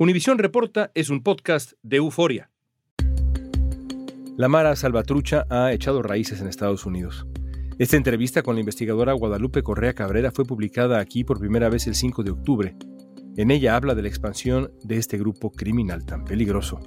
Univisión Reporta es un podcast de euforia. La Mara Salvatrucha ha echado raíces en Estados Unidos. Esta entrevista con la investigadora Guadalupe Correa Cabrera fue publicada aquí por primera vez el 5 de octubre. En ella habla de la expansión de este grupo criminal tan peligroso.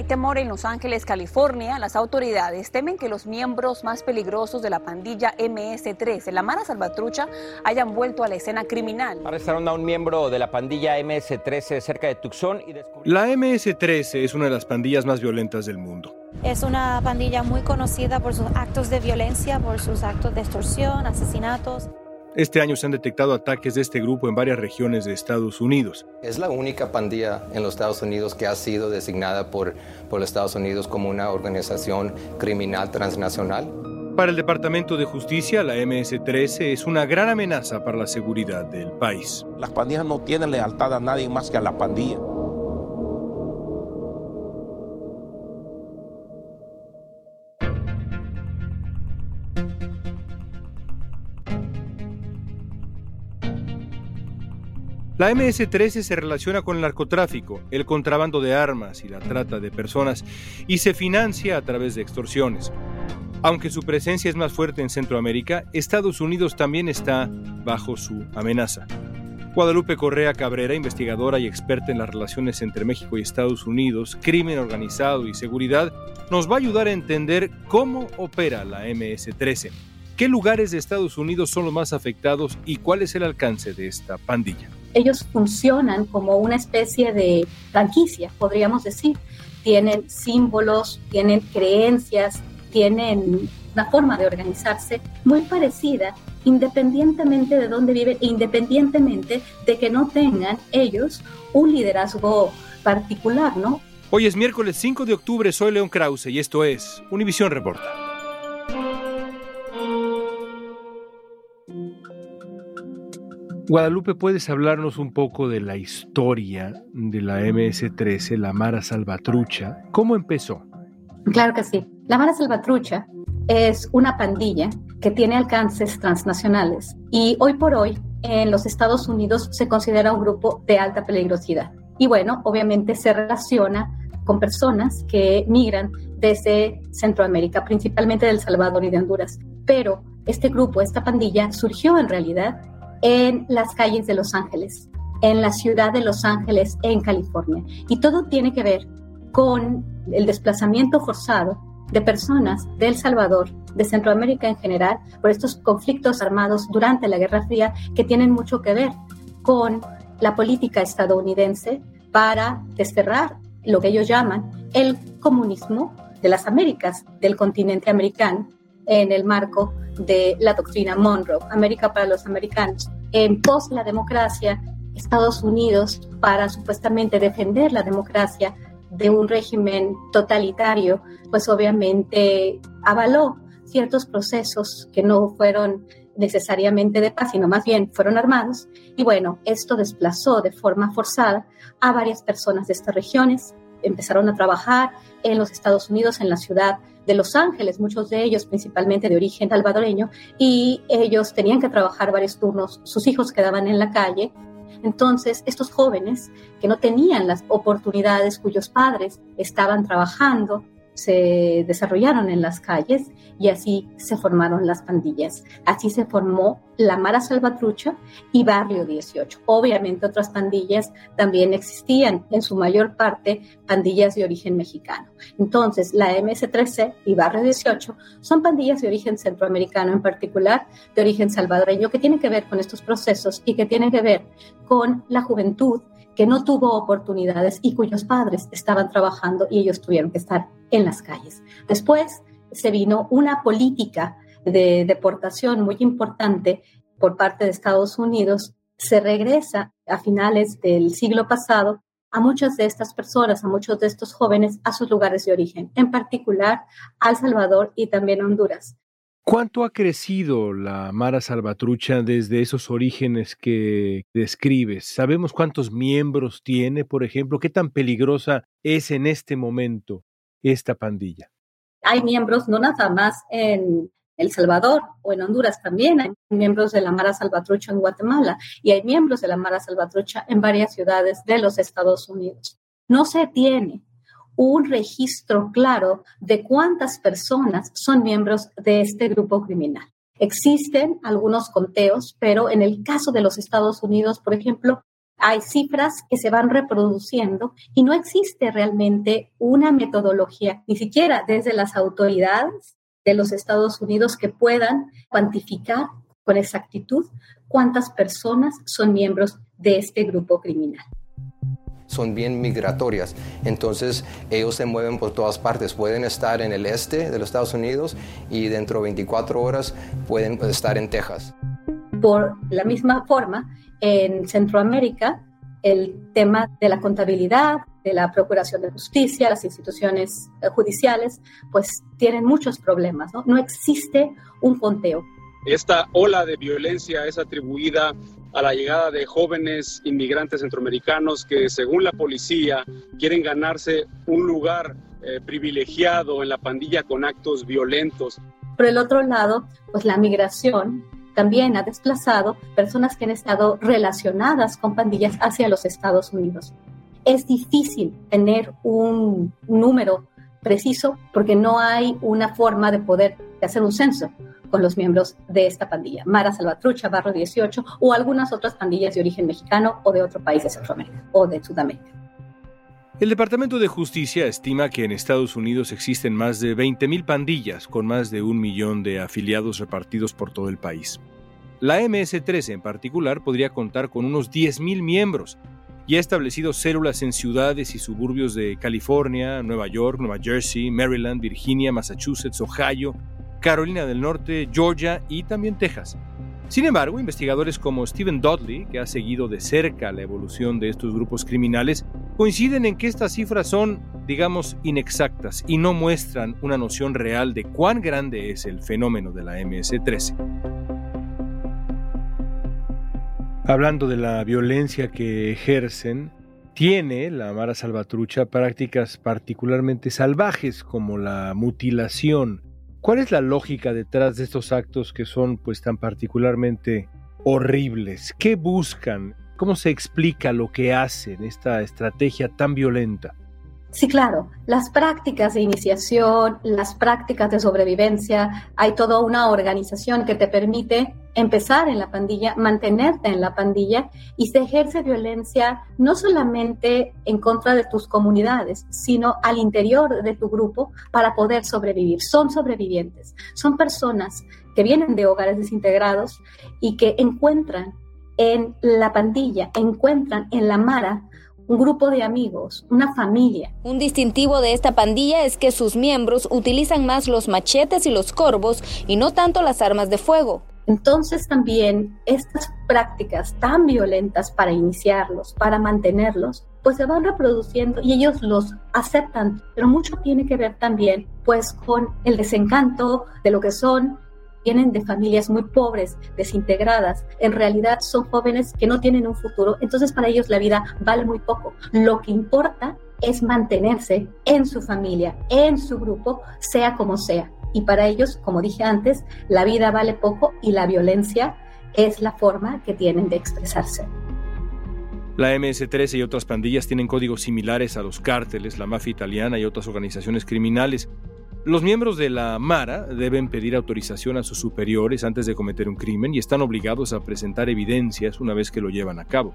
Hay temor en Los Ángeles, California. Las autoridades temen que los miembros más peligrosos de la pandilla MS-13, la Mara Salvatrucha, hayan vuelto a la escena criminal. Arrestaron a un miembro de la pandilla MS-13 cerca de Tucson y La MS-13 es una de las pandillas más violentas del mundo. Es una pandilla muy conocida por sus actos de violencia, por sus actos de extorsión, asesinatos. Este año se han detectado ataques de este grupo en varias regiones de Estados Unidos. Es la única pandilla en los Estados Unidos que ha sido designada por, por los Estados Unidos como una organización criminal transnacional. Para el Departamento de Justicia, la MS-13 es una gran amenaza para la seguridad del país. Las pandillas no tienen lealtad a nadie más que a la pandilla. La MS-13 se relaciona con el narcotráfico, el contrabando de armas y la trata de personas y se financia a través de extorsiones. Aunque su presencia es más fuerte en Centroamérica, Estados Unidos también está bajo su amenaza. Guadalupe Correa Cabrera, investigadora y experta en las relaciones entre México y Estados Unidos, crimen organizado y seguridad, nos va a ayudar a entender cómo opera la MS-13, qué lugares de Estados Unidos son los más afectados y cuál es el alcance de esta pandilla ellos funcionan como una especie de franquicia, podríamos decir. Tienen símbolos, tienen creencias, tienen una forma de organizarse muy parecida, independientemente de dónde viven, independientemente de que no tengan ellos un liderazgo particular, ¿no? Hoy es miércoles 5 de octubre, soy León Krause y esto es Univisión Reporta. Guadalupe, ¿puedes hablarnos un poco de la historia de la MS-13, la Mara Salvatrucha? ¿Cómo empezó? Claro que sí. La Mara Salvatrucha es una pandilla que tiene alcances transnacionales y hoy por hoy en los Estados Unidos se considera un grupo de alta peligrosidad. Y bueno, obviamente se relaciona con personas que migran desde Centroamérica, principalmente de El Salvador y de Honduras. Pero este grupo, esta pandilla, surgió en realidad en las calles de Los Ángeles, en la ciudad de Los Ángeles, en California. Y todo tiene que ver con el desplazamiento forzado de personas de El Salvador, de Centroamérica en general, por estos conflictos armados durante la Guerra Fría que tienen mucho que ver con la política estadounidense para desterrar lo que ellos llaman el comunismo de las Américas, del continente americano, en el marco de la doctrina Monroe, América para los americanos. En pos la democracia, Estados Unidos, para supuestamente defender la democracia de un régimen totalitario, pues obviamente avaló ciertos procesos que no fueron necesariamente de paz, sino más bien fueron armados. Y bueno, esto desplazó de forma forzada a varias personas de estas regiones. Empezaron a trabajar en los Estados Unidos, en la ciudad de Los Ángeles, muchos de ellos principalmente de origen salvadoreño, y ellos tenían que trabajar varios turnos, sus hijos quedaban en la calle. Entonces, estos jóvenes que no tenían las oportunidades, cuyos padres estaban trabajando, se desarrollaron en las calles y así se formaron las pandillas. Así se formó la Mara Salvatrucha y Barrio 18. Obviamente otras pandillas también existían, en su mayor parte pandillas de origen mexicano. Entonces, la MS-13 y Barrio 18 son pandillas de origen centroamericano, en particular de origen salvadoreño, que tienen que ver con estos procesos y que tienen que ver con la juventud que no tuvo oportunidades y cuyos padres estaban trabajando y ellos tuvieron que estar en las calles. Después se vino una política de deportación muy importante por parte de Estados Unidos. Se regresa a finales del siglo pasado a muchas de estas personas, a muchos de estos jóvenes, a sus lugares de origen, en particular a El Salvador y también a Honduras. ¿Cuánto ha crecido la Mara Salvatrucha desde esos orígenes que describes? ¿Sabemos cuántos miembros tiene, por ejemplo? ¿Qué tan peligrosa es en este momento esta pandilla? Hay miembros no nada más en, El Salvador o en Honduras también hay miembros de la Mara Salvatrucha en Guatemala y hay miembros de la Mara Salvatrucha en varias ciudades de los Estados Unidos. No se tiene un registro claro de cuántas personas son miembros de este grupo criminal. Existen algunos conteos, pero en el caso de los Estados Unidos, por ejemplo, hay cifras que se van reproduciendo y no existe realmente una metodología, ni siquiera desde las autoridades de los Estados Unidos que puedan cuantificar con exactitud cuántas personas son miembros de este grupo criminal son bien migratorias. Entonces ellos se mueven por todas partes. Pueden estar en el este de los Estados Unidos y dentro de 24 horas pueden estar en Texas. Por la misma forma, en Centroamérica, el tema de la contabilidad, de la Procuración de Justicia, las instituciones eh, judiciales, pues tienen muchos problemas. No, no existe un conteo. Esta ola de violencia es atribuida a la llegada de jóvenes inmigrantes centroamericanos que, según la policía, quieren ganarse un lugar eh, privilegiado en la pandilla con actos violentos. Por el otro lado, pues la migración también ha desplazado personas que han estado relacionadas con pandillas hacia los Estados Unidos. Es difícil tener un número preciso porque no hay una forma de poder hacer un censo con los miembros de esta pandilla, Mara Salvatrucha, Barro 18 o algunas otras pandillas de origen mexicano o de otro país de Centroamérica o de Sudamérica. El Departamento de Justicia estima que en Estados Unidos existen más de 20.000 pandillas con más de un millón de afiliados repartidos por todo el país. La MS-13 en particular podría contar con unos 10.000 miembros y ha establecido células en ciudades y suburbios de California, Nueva York, Nueva Jersey, Maryland, Virginia, Massachusetts, Ohio, Carolina del Norte, Georgia y también Texas. Sin embargo, investigadores como Stephen Dudley, que ha seguido de cerca la evolución de estos grupos criminales, coinciden en que estas cifras son, digamos, inexactas y no muestran una noción real de cuán grande es el fenómeno de la MS-13. Hablando de la violencia que ejercen, tiene la Mara Salvatrucha prácticas particularmente salvajes como la mutilación, ¿Cuál es la lógica detrás de estos actos que son pues tan particularmente horribles? ¿Qué buscan? ¿Cómo se explica lo que hacen, esta estrategia tan violenta? Sí, claro. Las prácticas de iniciación, las prácticas de sobrevivencia, hay toda una organización que te permite empezar en la pandilla, mantenerte en la pandilla y se ejerce violencia no solamente en contra de tus comunidades, sino al interior de tu grupo para poder sobrevivir. Son sobrevivientes, son personas que vienen de hogares desintegrados y que encuentran en la pandilla, encuentran en la mara un grupo de amigos, una familia. Un distintivo de esta pandilla es que sus miembros utilizan más los machetes y los corvos y no tanto las armas de fuego. Entonces también estas prácticas tan violentas para iniciarlos, para mantenerlos, pues se van reproduciendo y ellos los aceptan, pero mucho tiene que ver también pues con el desencanto de lo que son vienen de familias muy pobres, desintegradas, en realidad son jóvenes que no tienen un futuro, entonces para ellos la vida vale muy poco. Lo que importa es mantenerse en su familia, en su grupo, sea como sea. Y para ellos, como dije antes, la vida vale poco y la violencia es la forma que tienen de expresarse. La MS-13 y otras pandillas tienen códigos similares a los cárteles, la mafia italiana y otras organizaciones criminales. Los miembros de la Mara deben pedir autorización a sus superiores antes de cometer un crimen y están obligados a presentar evidencias una vez que lo llevan a cabo.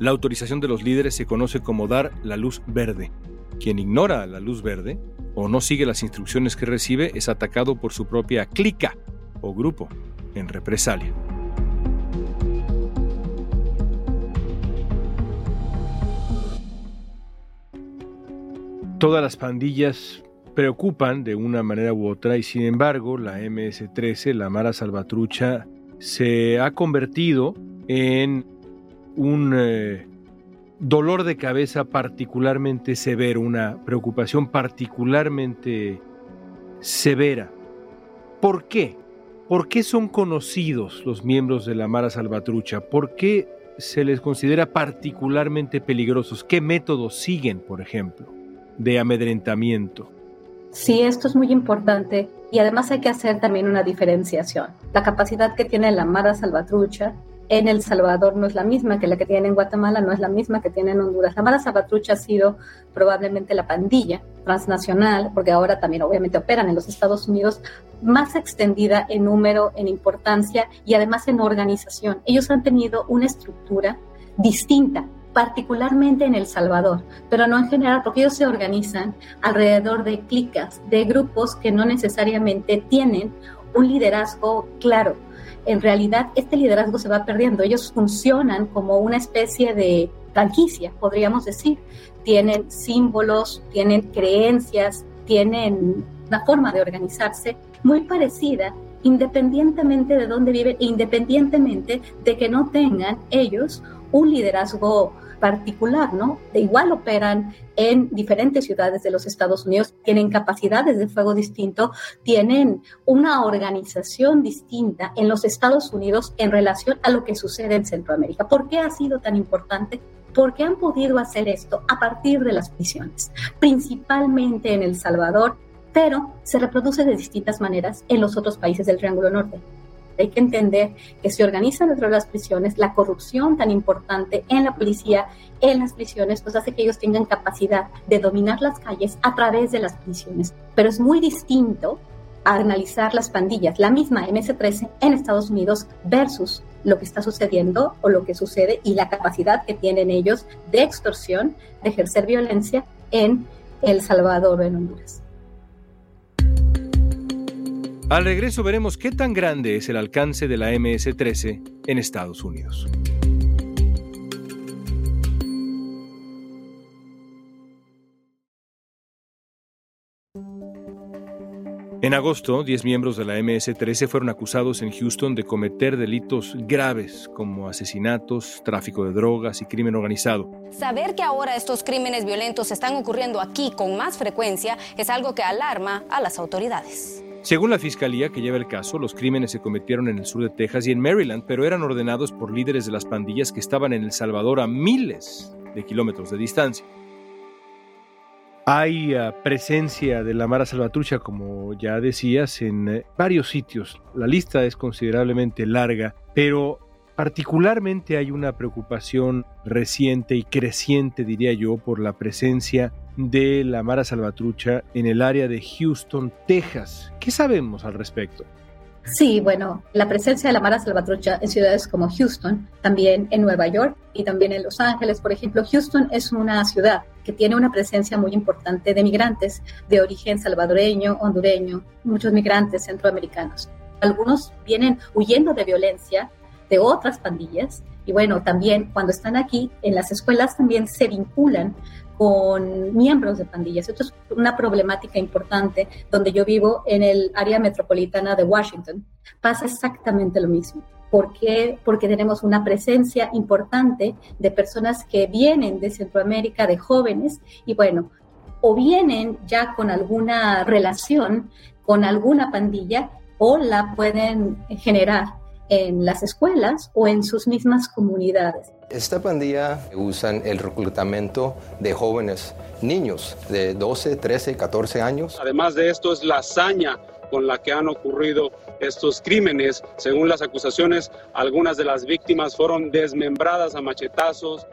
La autorización de los líderes se conoce como dar la luz verde. Quien ignora la luz verde o no sigue las instrucciones que recibe es atacado por su propia clica o grupo en represalia. Todas las pandillas preocupan de una manera u otra y sin embargo la MS-13, la Mara Salvatrucha, se ha convertido en un eh, dolor de cabeza particularmente severo, una preocupación particularmente severa. ¿Por qué? ¿Por qué son conocidos los miembros de la Mara Salvatrucha? ¿Por qué se les considera particularmente peligrosos? ¿Qué métodos siguen, por ejemplo, de amedrentamiento? Sí, esto es muy importante Y además hay que hacer también una diferenciación. La capacidad que tiene la Mara Salvatrucha en El Salvador no es la misma que la que tiene en Guatemala, no es la misma que tiene en Honduras. La Mara Salvatrucha ha sido probablemente la pandilla transnacional, porque ahora también obviamente operan en los Estados Unidos, más extendida en número, en importancia y además en organización. Ellos han tenido una estructura distinta particularmente en El Salvador, pero no en general, porque ellos se organizan alrededor de clicas, de grupos que no necesariamente tienen un liderazgo claro. En realidad, este liderazgo se va perdiendo. Ellos funcionan como una especie de franquicia, podríamos decir. Tienen símbolos, tienen creencias, tienen una forma de organizarse muy parecida independientemente de dónde viven, independientemente de que no tengan ellos un liderazgo particular, ¿no? De igual operan en diferentes ciudades de los Estados Unidos, tienen capacidades de fuego distinto, tienen una organización distinta en los Estados Unidos en relación a lo que sucede en Centroamérica. ¿Por qué ha sido tan importante? Porque han podido hacer esto a partir de las prisiones, principalmente en El Salvador, pero se reproduce de distintas maneras en los otros países del Triángulo Norte. Hay que entender que se organiza dentro de las prisiones, la corrupción tan importante en la policía, en las prisiones, pues hace que ellos tengan capacidad de dominar las calles a través de las prisiones. Pero es muy distinto analizar las pandillas, la misma MS-13 en Estados Unidos versus lo que está sucediendo o lo que sucede y la capacidad que tienen ellos de extorsión, de ejercer violencia en El Salvador o en Honduras. Al regreso veremos qué tan grande es el alcance de la MS-13 en Estados Unidos. En agosto, 10 miembros de la MS-13 fueron acusados en Houston de cometer delitos graves como asesinatos, tráfico de drogas y crimen organizado. Saber que ahora estos crímenes violentos están ocurriendo aquí con más frecuencia es algo que alarma a las autoridades. Según la fiscalía que lleva el caso, los crímenes se cometieron en el sur de Texas y en Maryland, pero eran ordenados por líderes de las pandillas que estaban en El Salvador a miles de kilómetros de distancia. Hay ah, presencia de la Mara Salvatrucha, como ya decías, en eh, varios sitios. La lista es considerablemente larga, pero Particularmente hay una preocupación reciente y creciente, diría yo, por la presencia de la Mara Salvatrucha en el área de Houston, Texas. ¿Qué sabemos al respecto? Sí, bueno, la presencia de la Mara Salvatrucha en ciudades como Houston, también en Nueva York y también en Los Ángeles, por ejemplo. Houston es una ciudad que tiene una presencia muy importante de migrantes de origen salvadoreño, hondureño, muchos migrantes centroamericanos. Algunos vienen huyendo de violencia de otras pandillas. Y bueno, también cuando están aquí en las escuelas también se vinculan con miembros de pandillas. Esto es una problemática importante donde yo vivo en el área metropolitana de Washington. Pasa exactamente lo mismo. ¿Por qué? Porque tenemos una presencia importante de personas que vienen de Centroamérica, de jóvenes, y bueno, o vienen ya con alguna relación con alguna pandilla o la pueden generar en las escuelas o en sus mismas comunidades. Esta pandilla usan el reclutamiento de jóvenes niños de 12, 13, 14 años. Además de esto es la hazaña con la que han ocurrido estos crímenes. Según las acusaciones, algunas de las víctimas fueron desmembradas a machetazos,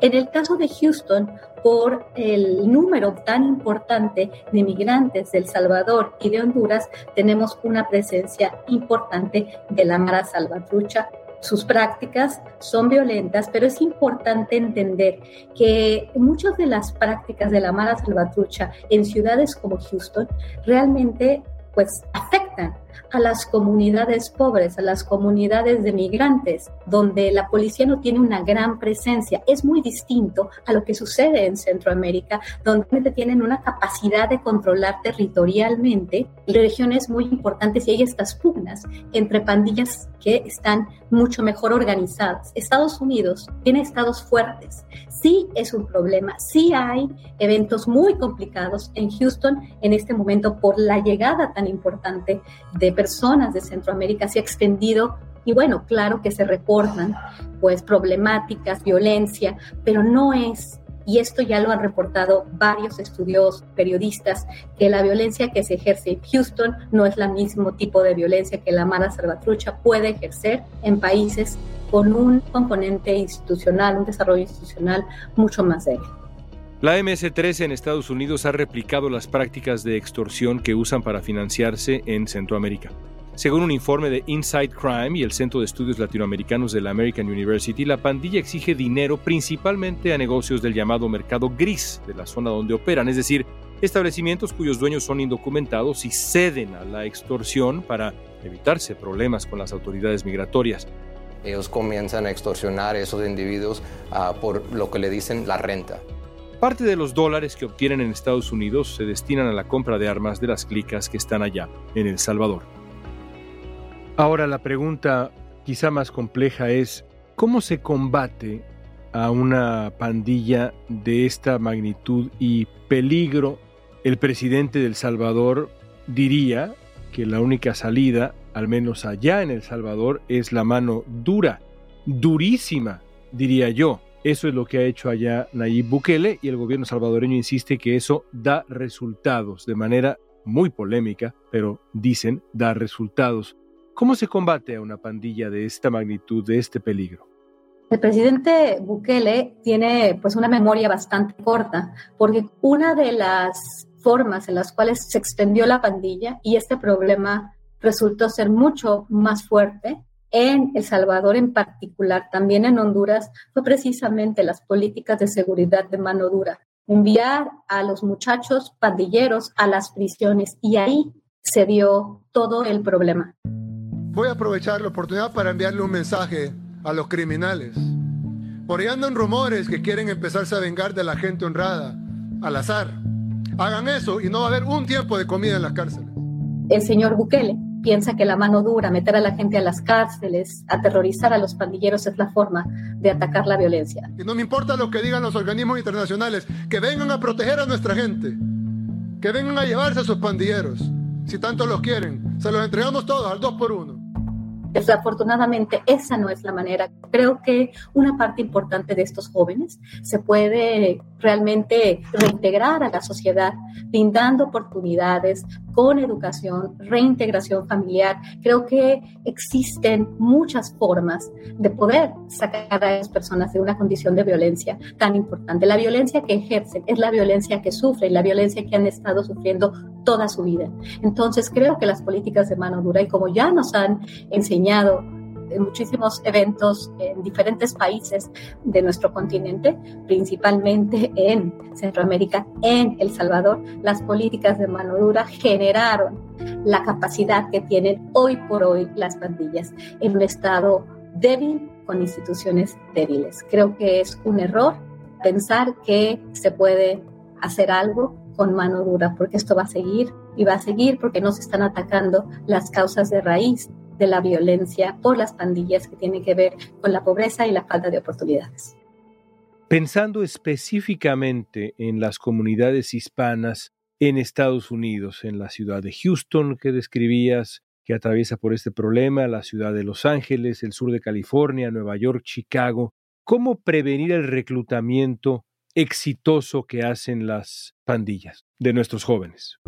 en el caso de Houston, por el número tan importante de migrantes de El Salvador y de Honduras, tenemos una presencia importante de la Mara Salvatrucha. Sus prácticas son violentas, pero es importante entender que muchas de las prácticas de la Mara Salvatrucha en ciudades como Houston realmente pues afectan a las comunidades pobres, a las comunidades de migrantes, donde la policía no tiene una gran presencia. Es muy distinto a lo que sucede en Centroamérica, donde tienen una capacidad de controlar territorialmente regiones muy importantes y hay estas pugnas entre pandillas que están mucho mejor organizadas. Estados Unidos tiene estados fuertes. Sí es un problema, sí hay eventos muy complicados en Houston en este momento por la llegada tan importante de personas de Centroamérica se ha extendido y bueno, claro que se reportan pues problemáticas, violencia, pero no es y esto ya lo han reportado varios estudios periodistas, que la violencia que se ejerce en Houston no es el mismo tipo de violencia que la Mara Salvatrucha puede ejercer en países con un componente institucional, un desarrollo institucional mucho más débil. La MS-13 en Estados Unidos ha replicado las prácticas de extorsión que usan para financiarse en Centroamérica. Según un informe de Inside Crime y el Centro de Estudios Latinoamericanos de la American University, la pandilla exige dinero principalmente a negocios del llamado mercado gris de la zona donde operan, es decir, establecimientos cuyos dueños son indocumentados y ceden a la extorsión para evitarse problemas con las autoridades migratorias. Ellos comienzan a extorsionar a esos individuos ah, por lo que le dicen la renta. Parte de los dólares que obtienen en Estados Unidos se destinan a la compra de armas de las clicas que están allá, en El Salvador. Ahora la pregunta quizá más compleja es, ¿cómo se combate a una pandilla de esta magnitud y peligro? El presidente de El Salvador diría que la única salida, al menos allá en El Salvador, es la mano dura, durísima, diría yo. Eso es lo que ha hecho allá Nayib Bukele y el gobierno salvadoreño insiste que eso da resultados de manera muy polémica, pero dicen da resultados. ¿Cómo se combate a una pandilla de esta magnitud, de este peligro? El presidente Bukele tiene pues una memoria bastante corta, porque una de las formas en las cuales se extendió la pandilla y este problema resultó ser mucho más fuerte en El Salvador en particular, también en Honduras, fue precisamente las políticas de seguridad de mano dura, enviar a los muchachos pandilleros a las prisiones y ahí se dio todo el problema. Voy a aprovechar la oportunidad para enviarle un mensaje a los criminales. Por ahí andan rumores que quieren empezarse a vengar de la gente honrada, al azar. Hagan eso y no va a haber un tiempo de comida en las cárceles. El señor Bukele piensa que la mano dura, meter a la gente a las cárceles, aterrorizar a los pandilleros es la forma de atacar la violencia. Y no me importa lo que digan los organismos internacionales, que vengan a proteger a nuestra gente, que vengan a llevarse a sus pandilleros, si tanto los quieren. Se los entregamos todos al dos por uno. Desafortunadamente, esa no es la manera. Creo que una parte importante de estos jóvenes se puede realmente reintegrar a la sociedad, brindando oportunidades con educación, reintegración familiar. Creo que existen muchas formas de poder sacar a las personas de una condición de violencia tan importante. La violencia que ejercen es la violencia que sufren, la violencia que han estado sufriendo toda su vida. Entonces, creo que las políticas de mano dura, y como ya nos han enseñado, en muchísimos eventos en diferentes países de nuestro continente, principalmente en Centroamérica, en El Salvador, las políticas de mano dura generaron la capacidad que tienen hoy por hoy las pandillas en un estado débil con instituciones débiles. Creo que es un error pensar que se puede hacer algo con mano dura, porque esto va a seguir y va a seguir porque no se están atacando las causas de raíz de la violencia por las pandillas que tiene que ver con la pobreza y la falta de oportunidades. Pensando específicamente en las comunidades hispanas en Estados Unidos, en la ciudad de Houston que describías, que atraviesa por este problema, la ciudad de Los Ángeles, el sur de California, Nueva York, Chicago, ¿cómo prevenir el reclutamiento exitoso que hacen las pandillas de nuestros jóvenes?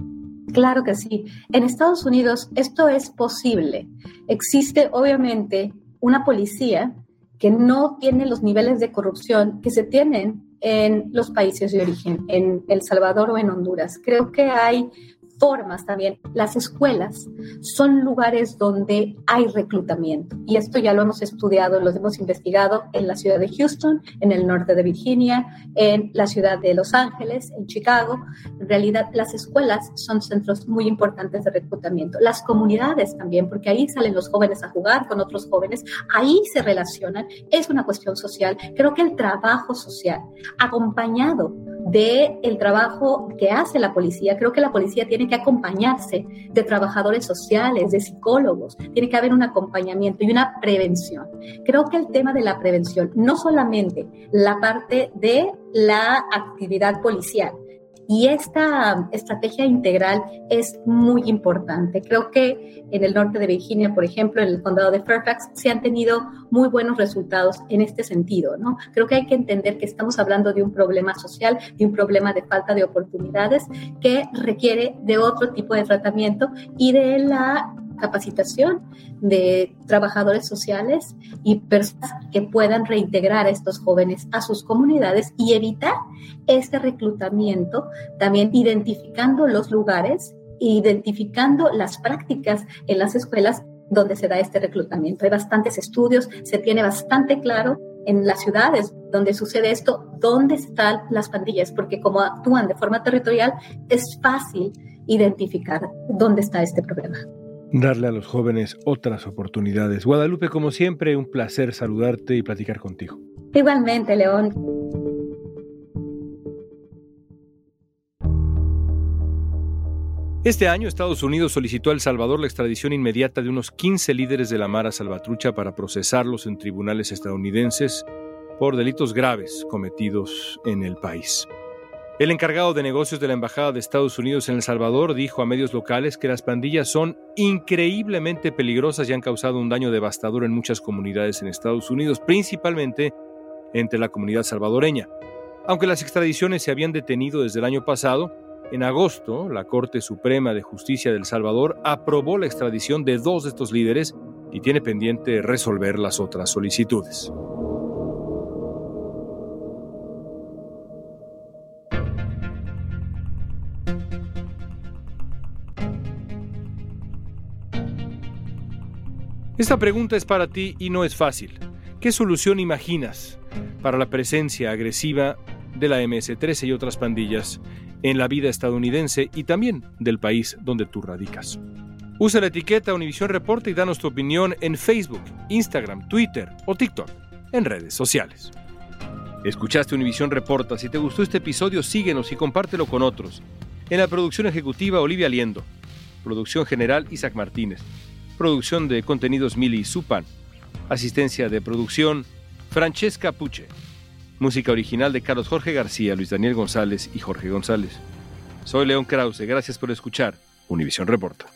Claro que sí. En Estados Unidos esto es posible. Existe obviamente una policía que no tiene los niveles de corrupción que se tienen en los países de origen, en El Salvador o en Honduras. Creo que hay formas también. Las escuelas son lugares donde hay reclutamiento y esto ya lo hemos estudiado, lo hemos investigado en la ciudad de Houston, en el norte de Virginia, en la ciudad de Los Ángeles, en Chicago. En realidad, las escuelas son centros muy importantes de reclutamiento. Las comunidades también, porque ahí salen los jóvenes a jugar con otros jóvenes, ahí se relacionan. Es una cuestión social. Creo que el trabajo social acompañado de el trabajo que hace la policía. Creo que la policía tiene que acompañarse de trabajadores sociales, de psicólogos. Tiene que haber un acompañamiento y una prevención. Creo que el tema de la prevención, no solamente la parte de la actividad policial, Y esta estrategia integral es muy importante. Creo que en el norte de Virginia, por ejemplo, en el condado de Fairfax, se han tenido muy buenos resultados en este sentido, ¿no? Creo que hay que entender que estamos hablando de un problema social, de un problema de falta de oportunidades que requiere de otro tipo de tratamiento y de la capacitación de trabajadores sociales y personas que puedan reintegrar a estos jóvenes a sus comunidades y evitar este reclutamiento, también identificando los lugares, identificando las prácticas en las escuelas donde se da este reclutamiento. Hay bastantes estudios, se tiene bastante claro en las ciudades donde sucede esto, dónde están las pandillas, porque como actúan de forma territorial, es fácil identificar dónde está este problema darle a los jóvenes otras oportunidades. Guadalupe, como siempre, un placer saludarte y platicar contigo. Igualmente, León. Este año Estados Unidos solicitó a El Salvador la extradición inmediata de unos 15 líderes de la Mara Salvatrucha para procesarlos en tribunales estadounidenses por delitos graves cometidos en el país. El encargado de negocios de la Embajada de Estados Unidos en El Salvador dijo a medios locales que las pandillas son increíblemente peligrosas y han causado un daño devastador en muchas comunidades en Estados Unidos, principalmente entre la comunidad salvadoreña. Aunque las extradiciones se habían detenido desde el año pasado, en agosto la Corte Suprema de Justicia del Salvador aprobó la extradición de dos de estos líderes y tiene pendiente resolver las otras solicitudes. Esta pregunta es para ti y no es fácil. ¿Qué solución imaginas para la presencia agresiva de la MS-13 y otras pandillas en la vida estadounidense y también del país donde tú radicas? Usa la etiqueta Univision Reporta y danos tu opinión en Facebook, Instagram, Twitter o TikTok, en redes sociales. Escuchaste Univision Reporta. Si te gustó este episodio, síguenos y compártelo con otros. En la producción ejecutiva, Olivia Liendo. Producción general, Isaac Martínez. Producción de contenidos Mili Supan. Asistencia de producción Francesca Puche. Música original de Carlos Jorge García, Luis Daniel González y Jorge González. Soy León Krause. Gracias por escuchar. Univisión Reporta.